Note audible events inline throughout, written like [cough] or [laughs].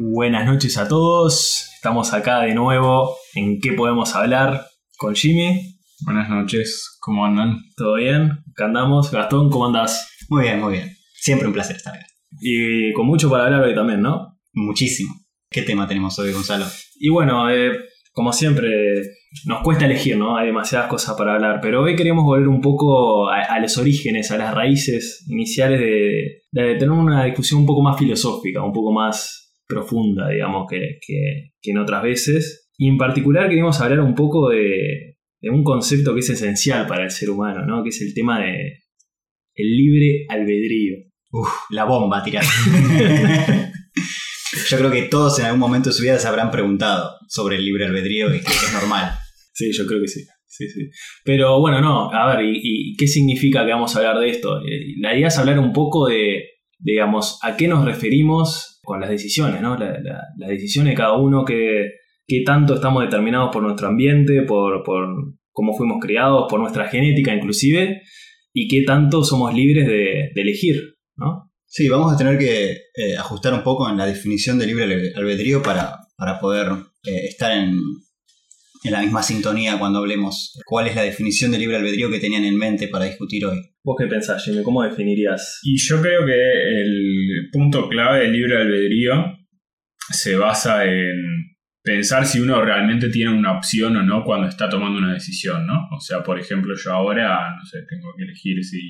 Buenas noches a todos. Estamos acá de nuevo en ¿Qué podemos hablar? con Jimmy. Buenas noches, ¿cómo andan? ¿Todo bien? Acá andamos. Gastón, ¿cómo andás? Muy bien, muy bien. Siempre un placer estar acá. Y con mucho para hablar hoy también, ¿no? Muchísimo. ¿Qué tema tenemos hoy, Gonzalo? Y bueno, eh, como siempre, nos cuesta elegir, ¿no? Hay demasiadas cosas para hablar, pero hoy queríamos volver un poco a, los orígenes, a las raíces iniciales de, de, tener una discusión un poco más filosófica, un poco más profunda, digamos, que, que, que en otras veces. Y en particular queremos hablar un poco de, un concepto que es esencial para el ser humano, ¿no? Que es el tema de el libre albedrío. Uf, la bomba tirada. [laughs] yo creo que todos en algún momento de su vida se habrán preguntado sobre el libre albedrío y que es normal. Sí, yo creo que sí. Sí, sí. Pero bueno, no, a ver, ¿y, qué significa que vamos a hablar de esto? Eh, la idea es hablar un poco de, digamos, a qué nos referimos con las decisiones, ¿no? La, las decisiones de cada uno que qué tanto estamos determinados por nuestro ambiente, por, cómo fuimos criados, por nuestra genética inclusive, y qué tanto somos libres de, elegir, ¿no? Sí, vamos a tener que eh, ajustar un poco en la definición de libre albedrío para, para poder eh, estar en, en la misma sintonía cuando hablemos. ¿Cuál es la definición de libre albedrío que tenían en mente para discutir hoy? ¿Vos qué pensás, Jimmy? ¿Cómo definirías? Y yo creo que el punto clave del libre albedrío se basa en pensar si uno realmente tiene una opción o no cuando está tomando una decisión, ¿no? O sea, por ejemplo, yo ahora, no sé, tengo que elegir si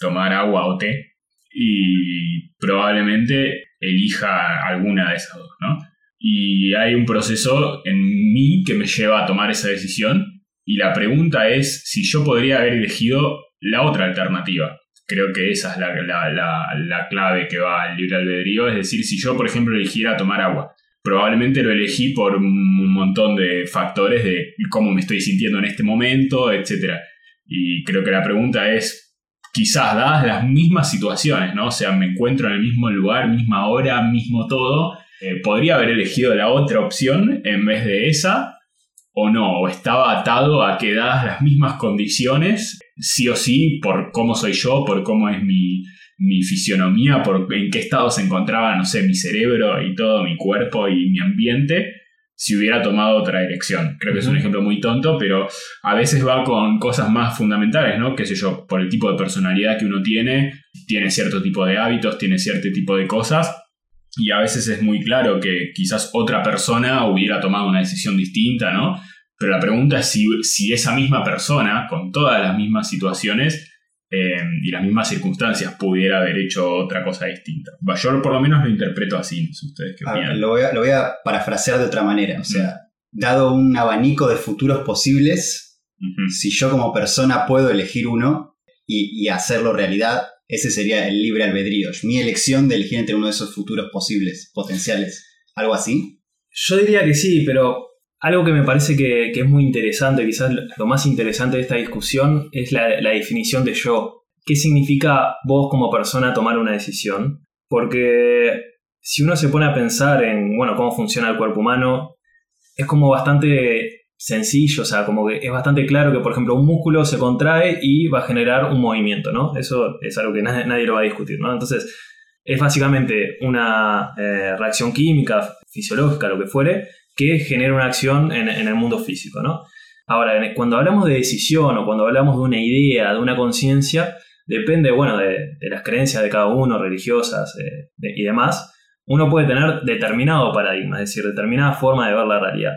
tomar agua o té y probablemente elija alguna de esas dos, ¿no? Y hay un proceso en mí que me lleva a tomar esa decisión y la pregunta es si yo podría haber elegido la otra alternativa. Creo que esa es la, la clave que va al libre albedrío, es decir, si yo, por ejemplo, eligiera tomar agua probablemente lo elegí por un montón de factores de cómo me estoy sintiendo en este momento, etc. Y creo que la pregunta es, quizás dadas las mismas situaciones, ¿no? O sea, me encuentro en el mismo lugar, misma hora, mismo todo, eh, podría haber elegido la otra opción en vez de esa, o no, o estaba atado a que dadas las mismas condiciones, sí o sí, por cómo soy yo, por cómo es mi, mi fisionomía, por en qué estado se encontraba, no sé, mi cerebro y todo, mi cuerpo y mi ambiente, si hubiera tomado otra dirección. Creo que es un ejemplo muy tonto, pero a veces va con cosas más fundamentales, ¿no? Qué sé yo, por el tipo de personalidad que uno tiene, tiene cierto tipo de hábitos, tiene cierto tipo de cosas, y a veces es muy claro que quizás otra persona hubiera tomado una decisión distinta, ¿no? Pero la pregunta es si, si esa misma persona, con todas las mismas situaciones, eh, y las mismas circunstancias pudiera haber hecho otra cosa distinta. Yo por lo menos lo interpreto así, no sé ustedes qué ah, opinan. lo, voy a, lo, voy a, parafrasear de otra manera, o sea, dado un abanico de futuros posibles, si yo como persona puedo elegir uno y, hacerlo realidad, ese sería el libre albedrío, mi elección de elegir entre uno de esos futuros posibles, potenciales, algo así. Yo diría que sí, pero algo que me parece que, es muy interesante, quizás lo más interesante de esta discusión, es la, definición de yo. ¿Qué significa vos como persona tomar una decisión? Porque si uno se pone a pensar en, bueno, cómo funciona el cuerpo humano, es como bastante sencillo, o sea, como que es bastante claro que, por ejemplo, un músculo se contrae y va a generar un movimiento, ¿no? Eso es algo que nadie, lo va a discutir, ¿no? Entonces, es básicamente una eh, reacción química, fisiológica, lo que fuere, que genera una acción en, el mundo físico, ¿no? Ahora, cuando hablamos de decisión o cuando hablamos de una idea, de una conciencia, depende, bueno, de, las creencias de cada uno, religiosas eh, y demás, uno puede tener determinado paradigma, es decir, determinada forma de ver la realidad.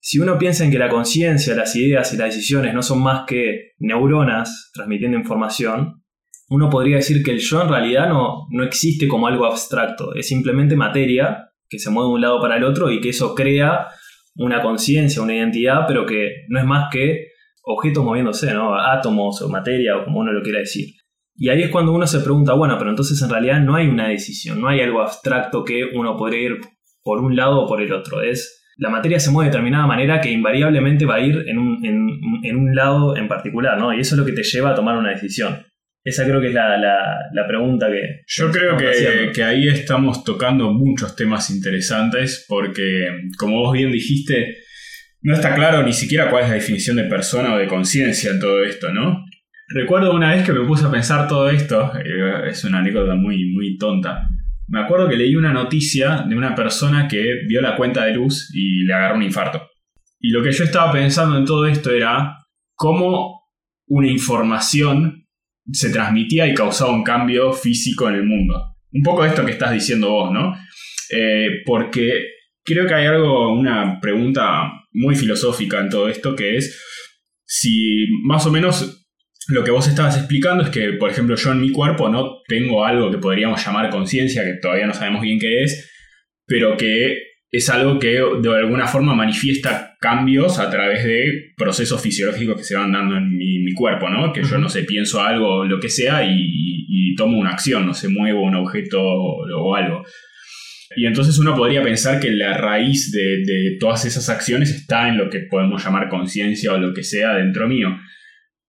Si uno piensa en que la conciencia, las ideas y las decisiones no son más que neuronas transmitiendo información, uno podría decir que el yo en realidad no, no existe como algo abstracto, es simplemente materia que se mueve de un lado para el otro y que eso crea una conciencia, una identidad, pero que no es más que objetos moviéndose, ¿no? Átomos o materia o como uno lo quiera decir. Y ahí es cuando uno se pregunta, bueno, pero entonces en realidad no hay una decisión, no hay algo abstracto que uno podría ir por un lado o por el otro. Es la materia se mueve de determinada manera que invariablemente va a ir en un, en un lado en particular, ¿no? Y eso es lo que te lleva a tomar una decisión. Esa creo que es la, la, pregunta que... Yo creo que, que, ahí estamos tocando muchos temas interesantes porque, como vos bien dijiste, no está claro ni siquiera cuál es la definición de persona o de conciencia en todo esto, ¿no? Recuerdo una vez que me puse a pensar todo esto, eh, es una anécdota muy, muy tonta. Me acuerdo que leí una noticia de una persona que vio la cuenta de luz y le agarró un infarto. Y lo que yo estaba pensando en todo esto era cómo una información se transmitía y causaba un cambio físico en el mundo. Un poco esto que estás diciendo vos, ¿no? Eh, porque creo que hay algo, una pregunta muy filosófica en todo esto, que es si más o menos lo que vos estabas explicando es que, por ejemplo, yo en mi cuerpo no tengo algo que podríamos llamar conciencia, que todavía no sabemos bien qué es, pero que es algo que de alguna forma manifiesta cambios a través de procesos fisiológicos que se van dando en mi, cuerpo, ¿no? Que yo, no sé, pienso algo, lo que sea, y, tomo una acción, no sé, muevo un objeto o algo. Y entonces uno podría pensar que la raíz de, todas esas acciones está en lo que podemos llamar conciencia o lo que sea dentro mío.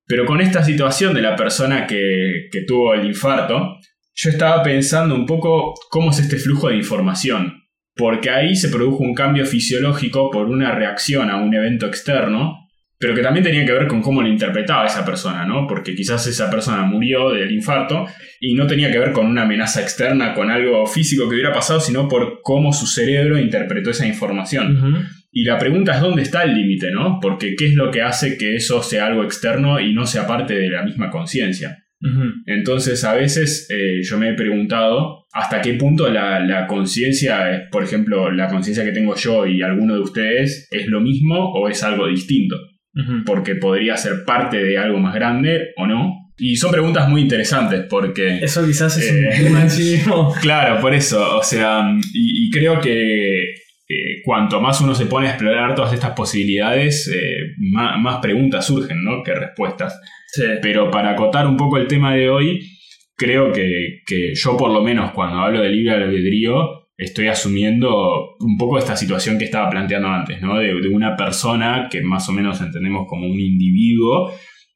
Pero con esta situación de la persona que, que tuvo el infarto, yo estaba pensando un poco cómo es este flujo de información. Porque ahí se produjo un cambio fisiológico por una reacción a un evento externo pero que también tenía que ver con cómo lo interpretaba esa persona, ¿no? Porque quizás esa persona murió del infarto y no tenía que ver con una amenaza externa, con algo físico que hubiera pasado, sino por cómo su cerebro interpretó esa información. Y la pregunta es dónde está el límite, ¿no? Porque qué es lo que hace que eso sea algo externo y no sea parte de la misma conciencia. Entonces a veces eh, yo me he preguntado hasta qué punto la, la conciencia, por ejemplo, la conciencia que tengo yo y alguno de ustedes, es lo mismo o es algo distinto porque podría ser parte de algo más grande o no. Y son preguntas muy interesantes porque... Eso quizás es un eh, tema en sí mismo. [laughs] Claro, por eso. O sea, y, creo que cuanto más uno se pone a explorar todas estas posibilidades, eh, más, preguntas surgen, ¿no? Que respuestas. Pero para acotar un poco el tema de hoy, creo que, que yo por lo menos cuando hablo de libre albedrío, estoy asumiendo un poco esta situación que estaba planteando antes, ¿no? De, una persona que más o menos entendemos como un individuo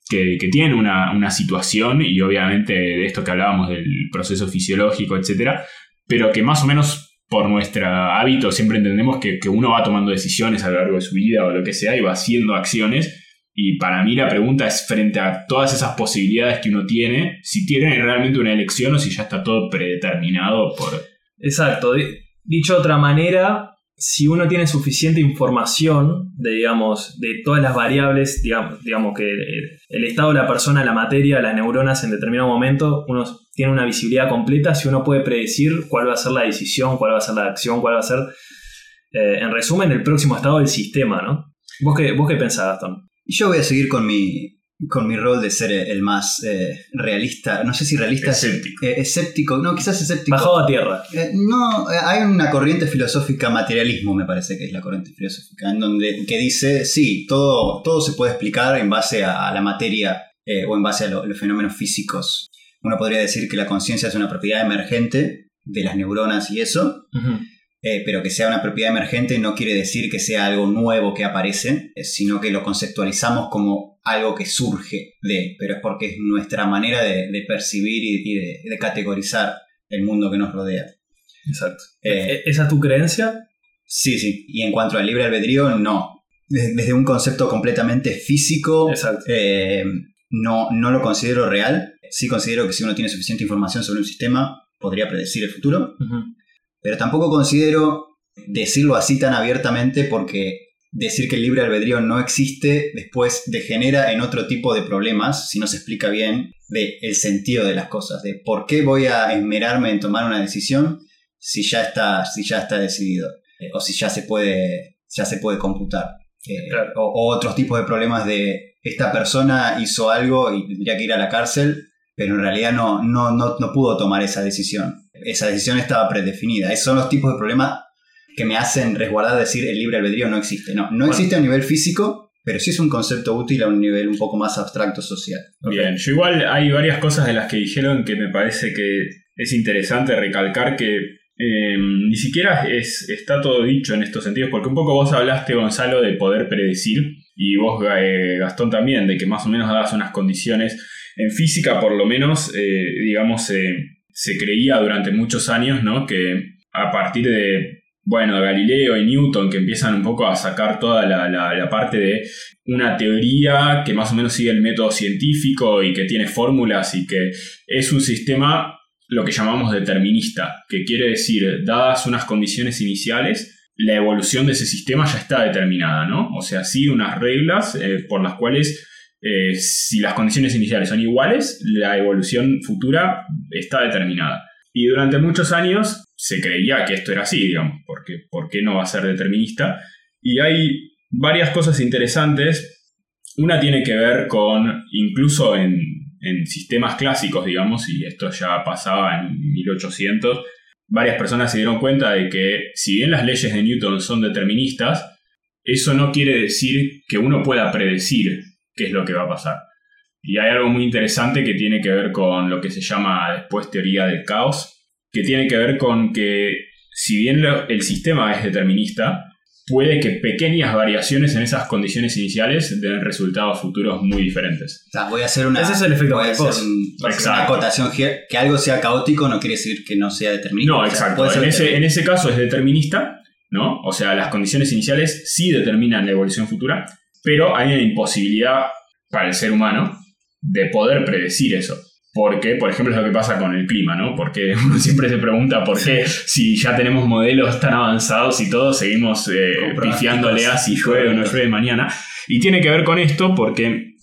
que, tiene una, situación y obviamente de esto que hablábamos del proceso fisiológico, etcétera, pero que más o menos por nuestro hábito siempre entendemos que, que uno va tomando decisiones a lo largo de su vida o lo que sea y va haciendo acciones. Y para mí la pregunta es frente a todas esas posibilidades que uno tiene, si tiene realmente una elección o si ya está todo predeterminado por, Exacto. Dicho de otra manera, si uno tiene suficiente información de, digamos, de todas las variables, digamos, digamos que el, estado de la persona, la materia, las neuronas en determinado momento, uno tiene una visibilidad completa, si uno puede predecir cuál va a ser la decisión, cuál va a ser la acción, cuál va a ser, eh, en resumen, el próximo estado del sistema, ¿no? ¿Vos qué, vos qué pensás, Gastón? Yo voy a seguir con mi, con mi rol de ser el más eh, realista, no sé si realista, escéptico, eh, escéptico no, quizás escéptico. Bajado a tierra. Eh, no, hay una corriente filosófica, materialismo me parece que es la corriente filosófica, en donde que dice, sí, todo, todo se puede explicar en base a, la materia o en base a los fenómenos físicos. Uno podría decir que la conciencia es una propiedad emergente de las neuronas y eso. Pero que sea una propiedad emergente no quiere decir que sea algo nuevo que aparece, sino que lo conceptualizamos como algo que surge de, pero es porque es nuestra manera de, percibir y, de, categorizar el mundo que nos rodea. Exacto. Eh, ¿E-, ¿Esa es tu creencia? Sí, sí. Y en cuanto al libre albedrío, no. Desde, un concepto completamente físico, eh, no, no lo considero real. Sí considero que si uno tiene suficiente información sobre un sistema, podría predecir el futuro. Pero tampoco considero decirlo así tan abiertamente porque decir que el libre albedrío no existe después degenera en otro tipo de problemas, si no se explica bien, de el sentido de las cosas, de por qué voy a esmerarme en tomar una decisión si ya está, si ya está decidido, eh, o si ya se puede, ya se puede computar. Eh, o, otros tipos de problemas de esta persona hizo algo y tendría que ir a la cárcel, pero en realidad no, no, no, no pudo tomar esa decisión. Esa decisión estaba predefinida. Esos son los tipos de problemas que me hacen resguardar decir el libre albedrío no existe. No, no existe a nivel físico, pero sí es un concepto útil a un nivel un poco más abstracto social. Bien, yo igual hay varias cosas de las que dijeron que me parece que es interesante recalcar que eh, ni siquiera es, está todo dicho en estos sentidos, porque un poco vos hablaste, Gonzalo, de poder predecir, y vos, eh, Gastón, también, de que más o menos das unas condiciones En física, por lo menos, eh, digamos, se creía durante muchos años, ¿no? Que a partir de, bueno, Galileo y Newton, que empiezan un poco a sacar toda la, parte de una teoría que más o menos sigue el método científico y que tiene fórmulas y que es un sistema lo que llamamos determinista, que quiere decir, dadas unas condiciones iniciales, la evolución de ese sistema ya está determinada, ¿no? O sea, sí unas reglas eh, por las cuales eh, si las condiciones iniciales son iguales, la evolución futura está determinada. Y durante muchos años se creía que esto era así, digamos, porque ¿por qué no va a ser determinista? Y hay varias cosas interesantes. Una tiene que ver con, incluso en, en sistemas clásicos, digamos, y esto ya pasaba en 1800, varias personas se dieron cuenta de que si bien las leyes de Newton son deterministas, eso no quiere decir que uno pueda predecir qué es lo que va a pasar. Y hay algo muy interesante que tiene que ver con lo que se llama después teoría del caos, que tiene que ver con que si bien el sistema es determinista, puede que pequeñas variaciones en esas condiciones iniciales den resultados futuros muy diferentes. voy a hacer una, Ese es el efecto voy a hacer una acotación. Que algo sea caótico no quiere decir que no sea determinista. No, exacto. en, ese, en ese caso es determinista, ¿no? O sea, las condiciones iniciales sí determinan la evolución futura, pero hay una imposibilidad para el ser humano de poder predecir eso. Porque, por ejemplo, es lo que pasa con el clima, ¿no? Porque [laughs] uno siempre se pregunta por qué, si ya tenemos modelos tan avanzados y todos seguimos eh, pifiándole a si llueve o no llueve mañana. Y tiene que ver con esto porque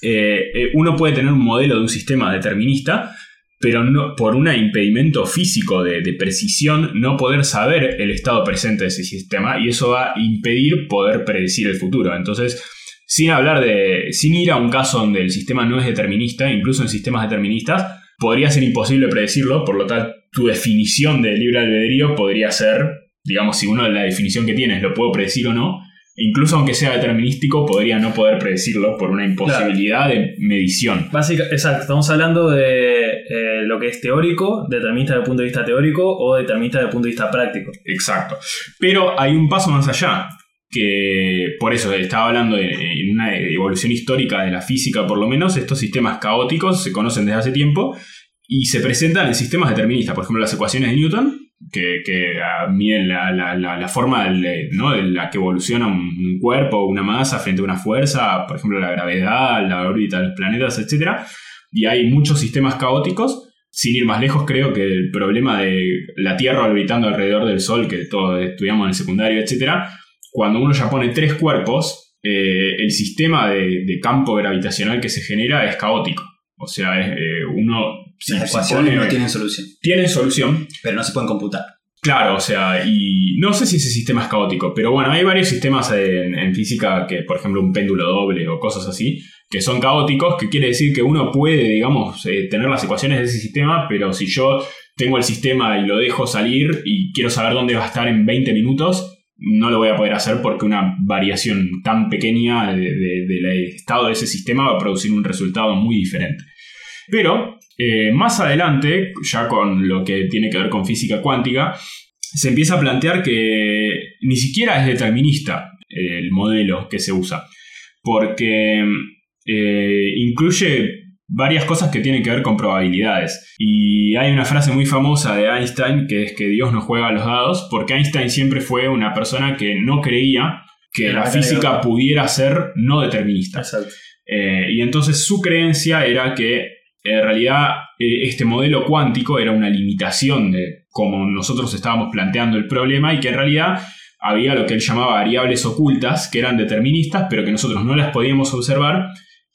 eh, eh, uno puede tener un modelo de un sistema determinista, pero no, por un impedimento físico de, de, precisión no poder saber el estado presente de ese sistema y eso va a impedir poder predecir el futuro. Entonces, sin hablar de. sin ir a un caso donde el sistema no es determinista, incluso en sistemas deterministas, podría ser imposible predecirlo, por lo tanto, tu definición de libre albedrío podría ser, digamos, si uno la definición que tienes lo puedo predecir o no, incluso aunque sea determinístico, podría no poder predecirlo por una imposibilidad de medición. Básicamente, exacto, estamos hablando de eh, lo que es teórico, determinista desde el punto de vista teórico o determinista desde el punto de vista práctico. Exacto. Pero hay un paso más allá que por eso estaba hablando en una evolución histórica de la física, por lo menos, estos sistemas caóticos se conocen desde hace tiempo y se presentan en sistemas deterministas, por ejemplo las ecuaciones de Newton, que, miden la, forma de, la que evoluciona un, cuerpo una masa frente a una fuerza, por ejemplo la gravedad, la órbita de los planetas, etc. Y hay muchos sistemas caóticos. Sin ir más lejos, creo que el problema de la Tierra orbitando alrededor del Sol, que todos estudiamos en el secundario, etcétera, cuando uno ya pone tres cuerpos, eh, el sistema de, campo gravitacional que se genera es caótico. O sea, eh, uno... Las ecuaciones no tienen solución. Tienen solución. Pero no se pueden computar. Claro, o sea, y no sé si ese sistema es caótico, pero bueno, hay varios sistemas en, física que, por ejemplo, un péndulo doble o cosas así, que son caóticos, que quiere decir que uno puede, digamos, eh, tener las ecuaciones de ese sistema, pero si yo tengo el sistema y lo dejo salir y quiero saber dónde va a estar en 20 minutos, no lo voy a poder hacer porque una variación tan pequeña del estado de ese sistema va a producir un resultado muy diferente. Pero eh, más adelante, ya con lo que tiene que ver con física cuántica, se empieza a plantear que ni siquiera es determinista el modelo que se usa, porque eh, incluye varias cosas que tienen que ver con probabilidades. Y hay una frase muy famosa de Einstein que es que Dios no juega a los dados, porque Einstein siempre fue una persona que no creía que la física pudiera ser no determinista. Eh, y entonces su creencia era que en realidad eh, este modelo cuántico era una limitación de cómo nosotros estábamos planteando el problema y que en realidad había lo que él llamaba variables ocultas que eran deterministas pero que nosotros no las podíamos observar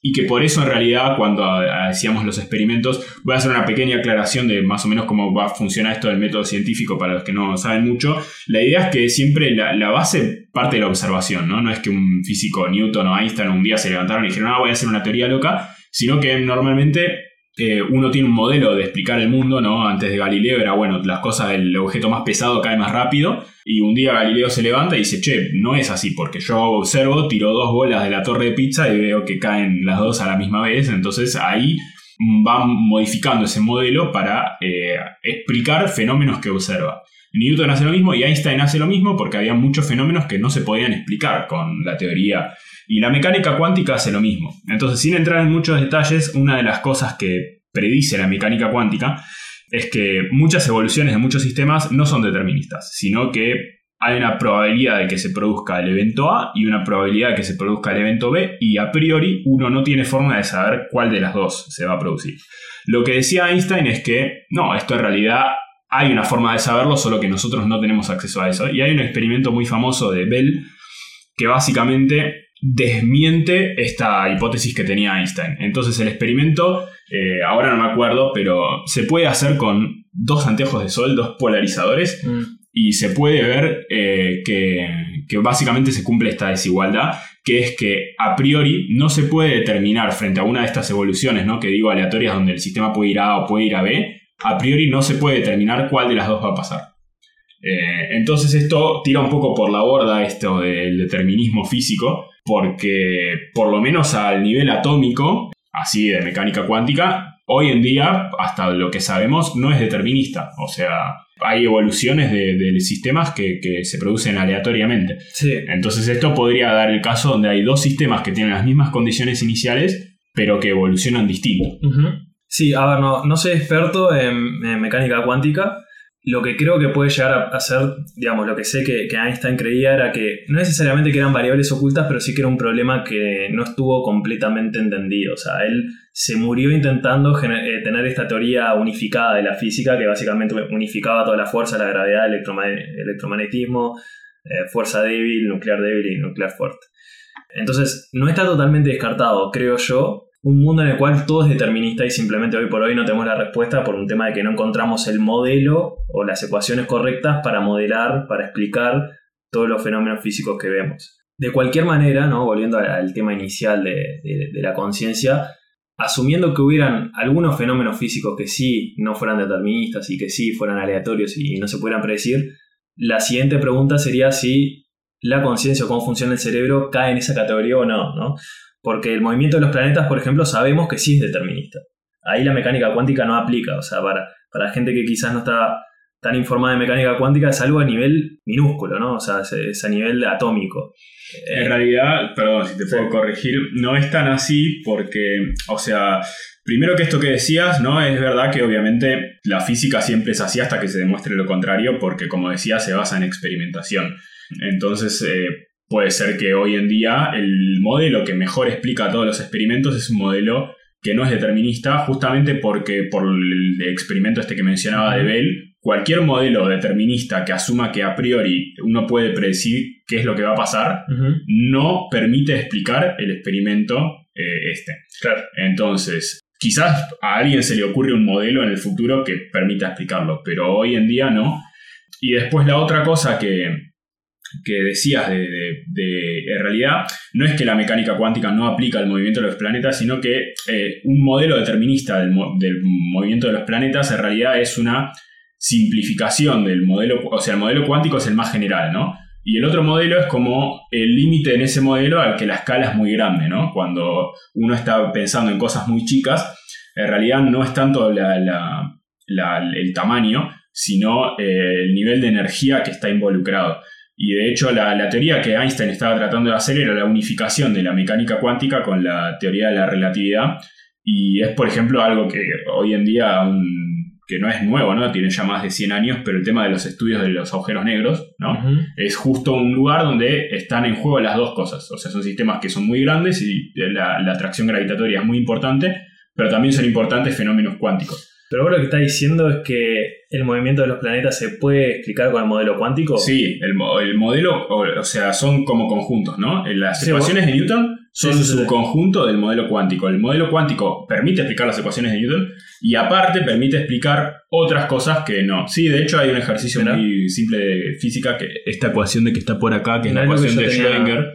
y que por eso en realidad cuando hacíamos los experimentos, voy a hacer una pequeña aclaración de más o menos cómo va a funcionar esto del método científico para los que no saben mucho, la idea es que siempre la, base parte de la observación, ¿no? No es que un físico Newton o Einstein un día se levantaron y dijeron, ah, voy a hacer una teoría loca, sino que normalmente uno tiene un modelo de explicar el mundo, ¿no? Antes de Galileo era, bueno, las cosas, el objeto más pesado cae más rápido. Y un día Galileo se levanta y dice, che, no es así, porque yo observo, tiro dos bolas de la torre de pizza y veo que caen las dos a la misma vez. Entonces ahí va modificando ese modelo para eh, explicar fenómenos que observa. Newton hace lo mismo y Einstein hace lo mismo porque había muchos fenómenos que no se podían explicar con la teoría. Y la mecánica cuántica hace lo mismo. Entonces, sin entrar en muchos detalles, una de las cosas que predice la mecánica cuántica es que muchas evoluciones de muchos sistemas no son deterministas, sino que hay una probabilidad de que se produzca el evento A y una probabilidad de que se produzca el evento B y a priori uno no tiene forma de saber cuál de las dos se va a producir. Lo que decía Einstein es que no, esto en realidad hay una forma de saberlo, solo que nosotros no tenemos acceso a eso. Y hay un experimento muy famoso de Bell que básicamente desmiente esta hipótesis que tenía Einstein. Entonces el experimento, eh, ahora no me acuerdo, pero se puede hacer con dos anteojos de sol, dos polarizadores, mm. y se puede ver eh, que, que básicamente se cumple esta desigualdad, que es que a priori no se puede determinar frente a una de estas evoluciones, ¿no? que digo aleatorias donde el sistema puede ir a A o puede ir a B, a priori no se puede determinar cuál de las dos va a pasar. Eh, entonces esto tira un poco por la borda esto del determinismo físico, porque por lo menos al nivel atómico, así de mecánica cuántica, hoy en día, hasta lo que sabemos, no es determinista. O sea, hay evoluciones de, sistemas que, se producen aleatoriamente. Entonces esto podría dar el caso donde hay dos sistemas que tienen las mismas condiciones iniciales, pero que evolucionan distinto. Sí, a ver, no, no soy experto en, mecánica cuántica. Lo que creo que puede llegar a ser, digamos, lo que sé que, Einstein creía era que no necesariamente que eran variables ocultas, pero sí que era un problema que no estuvo completamente entendido. O sea, él se murió intentando eh, tener esta teoría unificada de la física, que básicamente unificaba toda la fuerza, la gravedad, el electromagnetismo, eh, fuerza débil, nuclear débil y nuclear fuerte. Entonces, no está totalmente descartado, creo yo, un mundo en el cual todo es determinista y simplemente hoy por hoy no tenemos la respuesta por un tema de que no encontramos el modelo o las ecuaciones correctas para modelar, para explicar todos los fenómenos físicos que vemos. De cualquier manera, ¿no? volviendo al tema inicial de, la conciencia, asumiendo que hubieran algunos fenómenos físicos que sí no fueran deterministas y que sí fueran aleatorios y no se pudieran predecir, la siguiente pregunta sería si la conciencia o cómo funciona el cerebro cae en esa categoría o no, ¿no? Porque el movimiento de los planetas, por ejemplo, sabemos que sí es determinista. Ahí la mecánica cuántica no aplica. O sea, para, para gente que quizás no está tan informada de mecánica cuántica, es algo a nivel minúsculo, ¿no? O sea, es, a nivel atómico. En realidad, perdón si te puedo corregir, no es tan así porque, o sea, primero que esto que decías, ¿no? Es verdad que obviamente la física siempre es así hasta que se demuestre lo contrario, porque como decía, se basa en experimentación. Entonces, eh, puede ser que hoy en día el modelo que mejor explica todos los experimentos es un modelo que no es determinista, justamente porque por el experimento este que mencionaba de Bell, cualquier modelo determinista que asuma que a priori uno puede predecir qué es lo que va a pasar, no permite explicar el experimento eh, este. Entonces, quizás a alguien se le ocurre un modelo en el futuro que permita explicarlo, pero hoy en día no. Y después la otra cosa que, que decías de, en realidad no es que la mecánica cuántica no aplica al movimiento de los planetas, sino que eh, un modelo determinista del, movimiento de los planetas en realidad es una simplificación del modelo, o sea, el modelo cuántico es el más general, ¿no? Y el otro modelo es como el límite en ese modelo al que la escala es muy grande, ¿no? Cuando uno está pensando en cosas muy chicas, en realidad no es tanto el tamaño, sino eh, el nivel de energía que está involucrado. Y de hecho la, teoría que Einstein estaba tratando de hacer era la unificación de la mecánica cuántica con la teoría de la relatividad. Y es, por ejemplo, algo que hoy en día que no es nuevo, ¿no? Tiene ya más de 100 años, pero el tema de los estudios de los agujeros negros, ¿no? Es justo un lugar donde están en juego las dos cosas. O sea, son sistemas que son muy grandes y la, la atracción gravitatoria es muy importante, pero también son importantes fenómenos cuánticos. Pero vos lo que estás diciendo es que el movimiento de los planetas se puede explicar con el modelo cuántico. Sí, el, modelo, o, sea, son como conjuntos, ¿no? Las ecuaciones de Newton son un subconjunto del modelo cuántico. El modelo cuántico permite explicar las ecuaciones de Newton y aparte permite explicar otras cosas que no. Sí, de hecho hay un ejercicio muy simple de física, que esta ecuación de que está por acá, que es la ecuación de Schrödinger.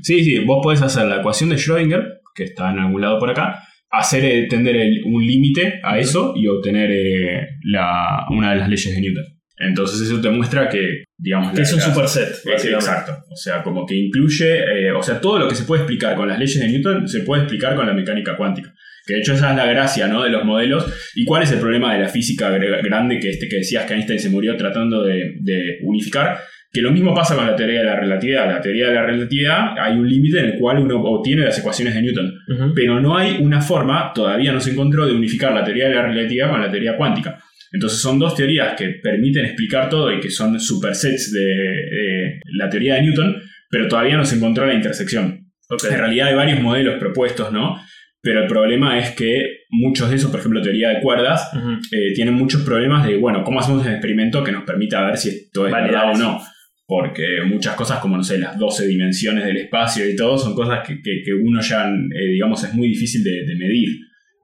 Sí, sí, vos podés hacer la ecuación de Schrödinger, que está en algún lado por acá, hacer eh, tender un límite a eso y obtener eh, la, una de las leyes de Newton. Entonces eso te muestra que, digamos... es un superset. exacto. O sea, como que incluye, eh, o sea, todo lo que se puede explicar con las leyes de Newton se puede explicar con la mecánica cuántica. Que de hecho esa es la gracia ¿no? de los modelos. ¿Y cuál es el problema de la física grande que, este, que decías que Einstein se murió tratando de, de unificar? Que lo mismo pasa con la teoría de la relatividad. La teoría de la relatividad hay un límite en el cual uno obtiene las ecuaciones de Newton. Pero no hay una forma, todavía no se encontró, de unificar la teoría de la relatividad con la teoría cuántica. Entonces son dos teorías que permiten explicar todo y que son supersets de, de la teoría de Newton, pero todavía no se encontró la intersección. En realidad hay varios modelos propuestos, ¿no? Pero el problema es que muchos de esos, por ejemplo, teoría de cuerdas, eh, tienen muchos problemas de, bueno, ¿cómo hacemos un experimento que nos permita ver si esto es verdad o no? Porque muchas cosas como, no sé, las 12 dimensiones del espacio y todo, son cosas que, uno ya, eh, digamos, es muy difícil de, medir.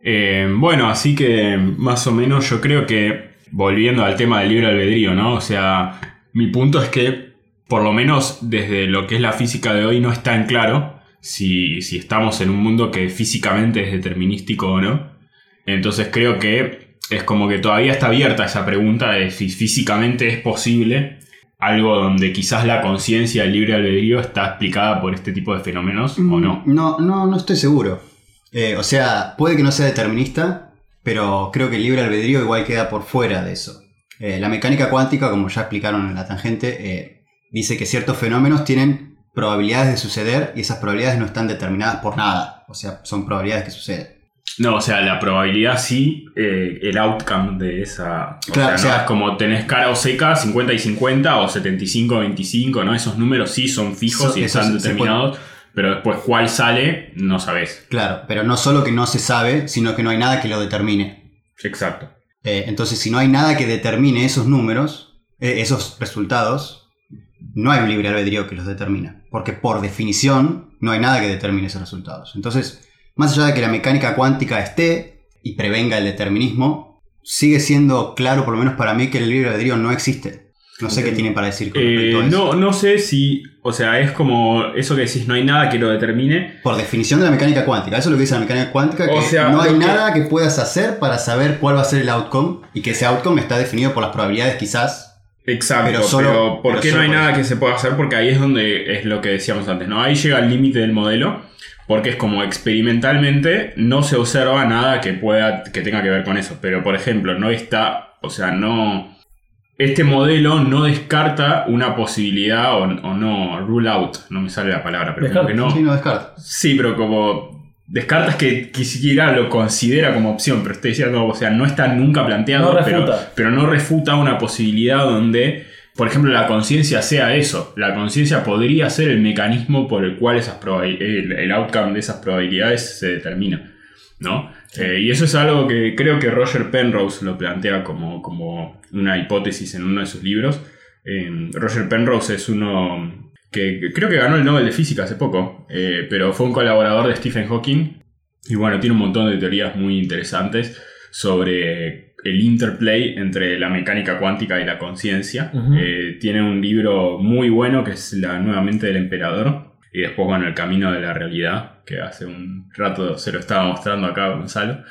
Eh, bueno, así que más o menos yo creo que, volviendo al tema del libre albedrío, ¿no? O sea, mi punto es que, por lo menos desde lo que es la física de hoy, no está en claro si, si estamos en un mundo que físicamente es determinístico o no. Entonces creo que es como que todavía está abierta esa pregunta de si físicamente es posible algo donde quizás la conciencia del libre albedrío está explicada por este tipo de fenómenos o mm, no? No, no, no estoy seguro. Eh, o sea, puede que no sea determinista, pero creo que el libre albedrío igual queda por fuera de eso. Eh, la mecánica cuántica, como ya explicaron en la tangente, eh, dice que ciertos fenómenos tienen probabilidades de suceder y esas probabilidades no están determinadas por nada. O sea, son probabilidades que suceden. No, o sea, la probabilidad sí, eh, el outcome de esa. O Claro, sea, o sea- es como tenés cara o seca, 50 y 50 o 75 25, ¿no? Esos números sí son fijos So- y están determinados, pero después cuál sale, no sabés. Claro, pero no solo que no se sabe, sino que no hay nada que lo determine. Exacto. Eh, entonces, si no hay nada que determine esos números, eh, esos resultados, no hay un libre albedrío que los determina. Porque por definición, no hay nada que determine esos resultados. Entonces, más allá de que la mecánica cuántica esté y prevenga el determinismo, sigue siendo claro, por lo menos para mí, que el libre albedrío no existe. No sé qué tienen para decir con respecto Eh, a eso. no, no sé si, o sea, es como eso que decís, no hay nada que lo determine. Por definición de la mecánica cuántica. Eso es lo que dice la mecánica cuántica, que O sea, no hay que- nada que puedas hacer para saber cuál va a ser el outcome y que ese outcome está definido por las probabilidades quizás. Exacto, Pero pero, solo- ¿por pero qué no hay por nada que se pueda hacer? Porque ahí es donde es lo que decíamos antes, ¿no? Ahí llega el límite del modelo, porque es como experimentalmente no se observa nada que pueda, que tenga que ver con eso. Pero, por ejemplo, no está, o sea, no... Este modelo no descarta una posibilidad o, o no, rule out, no me sale la palabra, pero como que no... Sí, no descarta. Sí, pero como descartas que, que siquiera lo considera como opción, pero estoy diciendo, o sea, no está nunca planteado, No pero, refuta. pero no refuta una posibilidad donde, por ejemplo, la conciencia sea eso. La conciencia podría ser el mecanismo por el cual esas el, el outcome de esas probabilidades se determina, ¿no? Eh, y eso es algo que creo que Roger Penrose lo plantea como, como una hipótesis en uno de sus libros. Eh, Roger Penrose es uno que creo que ganó el Nobel de Física hace poco, eh, pero fue un colaborador de Stephen Hawking. Y bueno, tiene un montón de teorías muy interesantes sobre el interplay entre la mecánica cuántica y la conciencia. Eh, tiene un libro muy bueno que es La Nuevamente del Emperador. Y después, bueno, El Camino de la Realidad, que hace un rato se lo estaba mostrando acá a Gonzalo.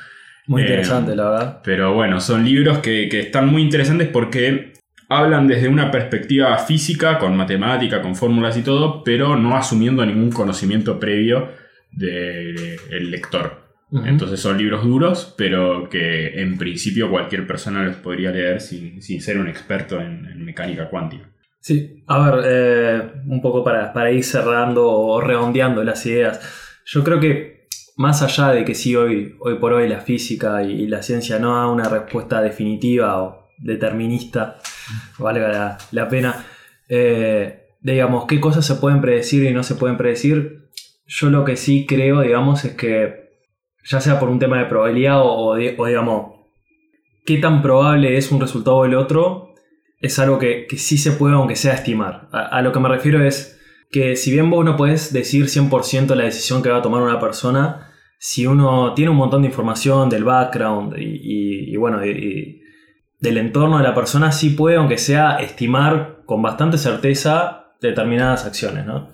Muy Eh, interesante, la verdad. Pero bueno, son libros que, que están muy interesantes porque hablan desde una perspectiva física, con matemática, con fórmulas y todo, pero no asumiendo ningún conocimiento previo del lector. Entonces son libros duros, pero que en principio cualquier persona los podría leer sin, sin ser un experto en, en mecánica cuántica. Sí, a ver, eh, un poco para, para ir cerrando o redondeando las ideas. Yo creo que más allá de que sí hoy, hoy por hoy la física y, y la ciencia no da una respuesta definitiva o determinista, valga la, la pena, eh, digamos, qué cosas se pueden predecir y no se pueden predecir, yo lo que sí creo, digamos, es que ya sea por un tema de probabilidad o, digamos, qué tan probable es un resultado o el otro, es algo que, que sí se puede, aunque sea estimar. A, lo que me refiero es que si bien vos no podés decir 100% la decisión que va a tomar una persona, si uno tiene un montón de información del background y, y- bueno, del entorno de la persona, sí puede, aunque sea, estimar con bastante certeza determinadas acciones, ¿no?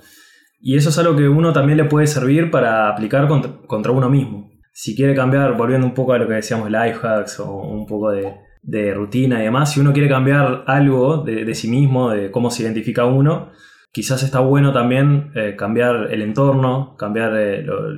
Y eso es algo que uno también le puede servir para aplicar contra, contra uno mismo. Si quiere cambiar, volviendo un poco a lo que decíamos, life hacks o un poco de, de rutina y demás, si uno quiere cambiar algo de, de sí mismo, de cómo se identifica uno, quizás está bueno también eh, cambiar el entorno, cambiar eh, lo-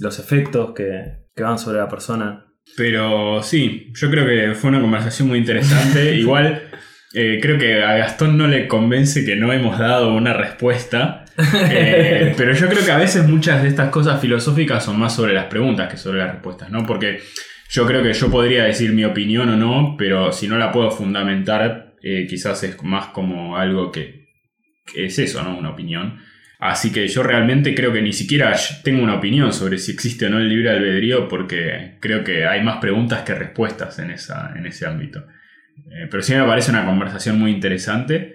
los efectos que, que van sobre la persona. Pero sí, yo creo que fue una conversación muy interesante. [laughs] Igual eh, creo que a Gastón no le convence que no hemos dado una respuesta. [laughs] Eh, [laughs] pero yo creo que a veces muchas de estas cosas filosóficas son más sobre las preguntas que sobre las respuestas, ¿no? Porque yo creo que yo podría decir mi opinión o no, pero si no la puedo fundamentar, eh, quizás es más como algo que, que es eso, ¿no? Una opinión. Así que yo realmente creo que ni siquiera tengo una opinión sobre si existe o no el libre albedrío porque creo que hay más preguntas que respuestas en, esa, en ese ámbito. Eh, pero sí me parece una conversación muy interesante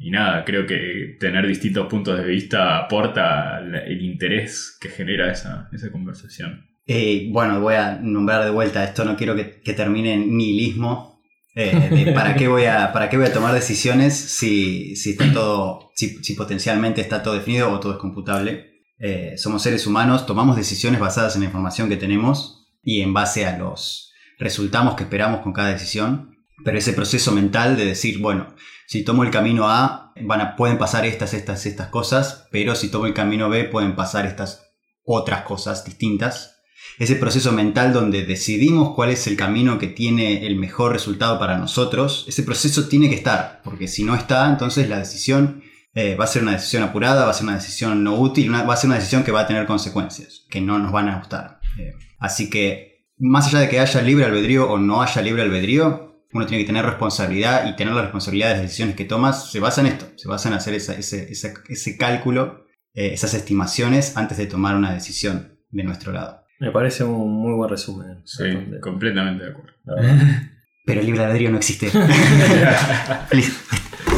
y nada, creo que tener distintos puntos de vista aporta el interés que genera esa, esa conversación. Eh, bueno, voy a nombrar de vuelta esto, no quiero que, que termine en nihilismo, eh, ¿para, qué voy a, ¿Para qué voy a tomar decisiones si, si, está todo, si, potencialmente está todo definido o todo es computable? Eh, somos seres humanos, tomamos decisiones basadas en la información que tenemos y en base a los resultados que esperamos con cada decisión. Pero ese proceso mental de decir, bueno, si tomo el camino A, van a, pueden pasar estas, estas, estas cosas, pero si tomo el camino B, pueden pasar estas otras cosas distintas ese proceso mental donde decidimos cuál es el camino que tiene el mejor resultado para nosotros, ese proceso tiene que estar, porque si no está, entonces la decisión eh, va a ser una decisión apurada, va a ser una decisión no útil, va a ser una decisión que va a tener consecuencias, que no nos van a gustar. Eh, así que, más allá de que haya libre albedrío o no haya libre albedrío, uno tiene que tener responsabilidad y tener la responsabilidad de las decisiones que tomas se basa en esto, se basa en hacer ese, ese, cálculo, eh, esas estimaciones antes de tomar una decisión de nuestro lado. Me parece un muy buen resumen. Sí, completamente de acuerdo. [laughs] Pero el libre albedrío no existe. [laughs]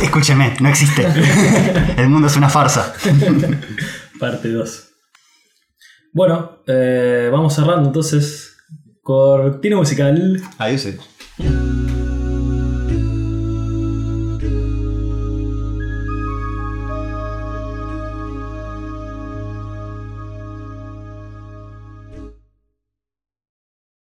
Escúcheme, no existe. El mundo es una farsa. Parte 2. Bueno, eh, vamos cerrando entonces. Cortina musical. Adiós.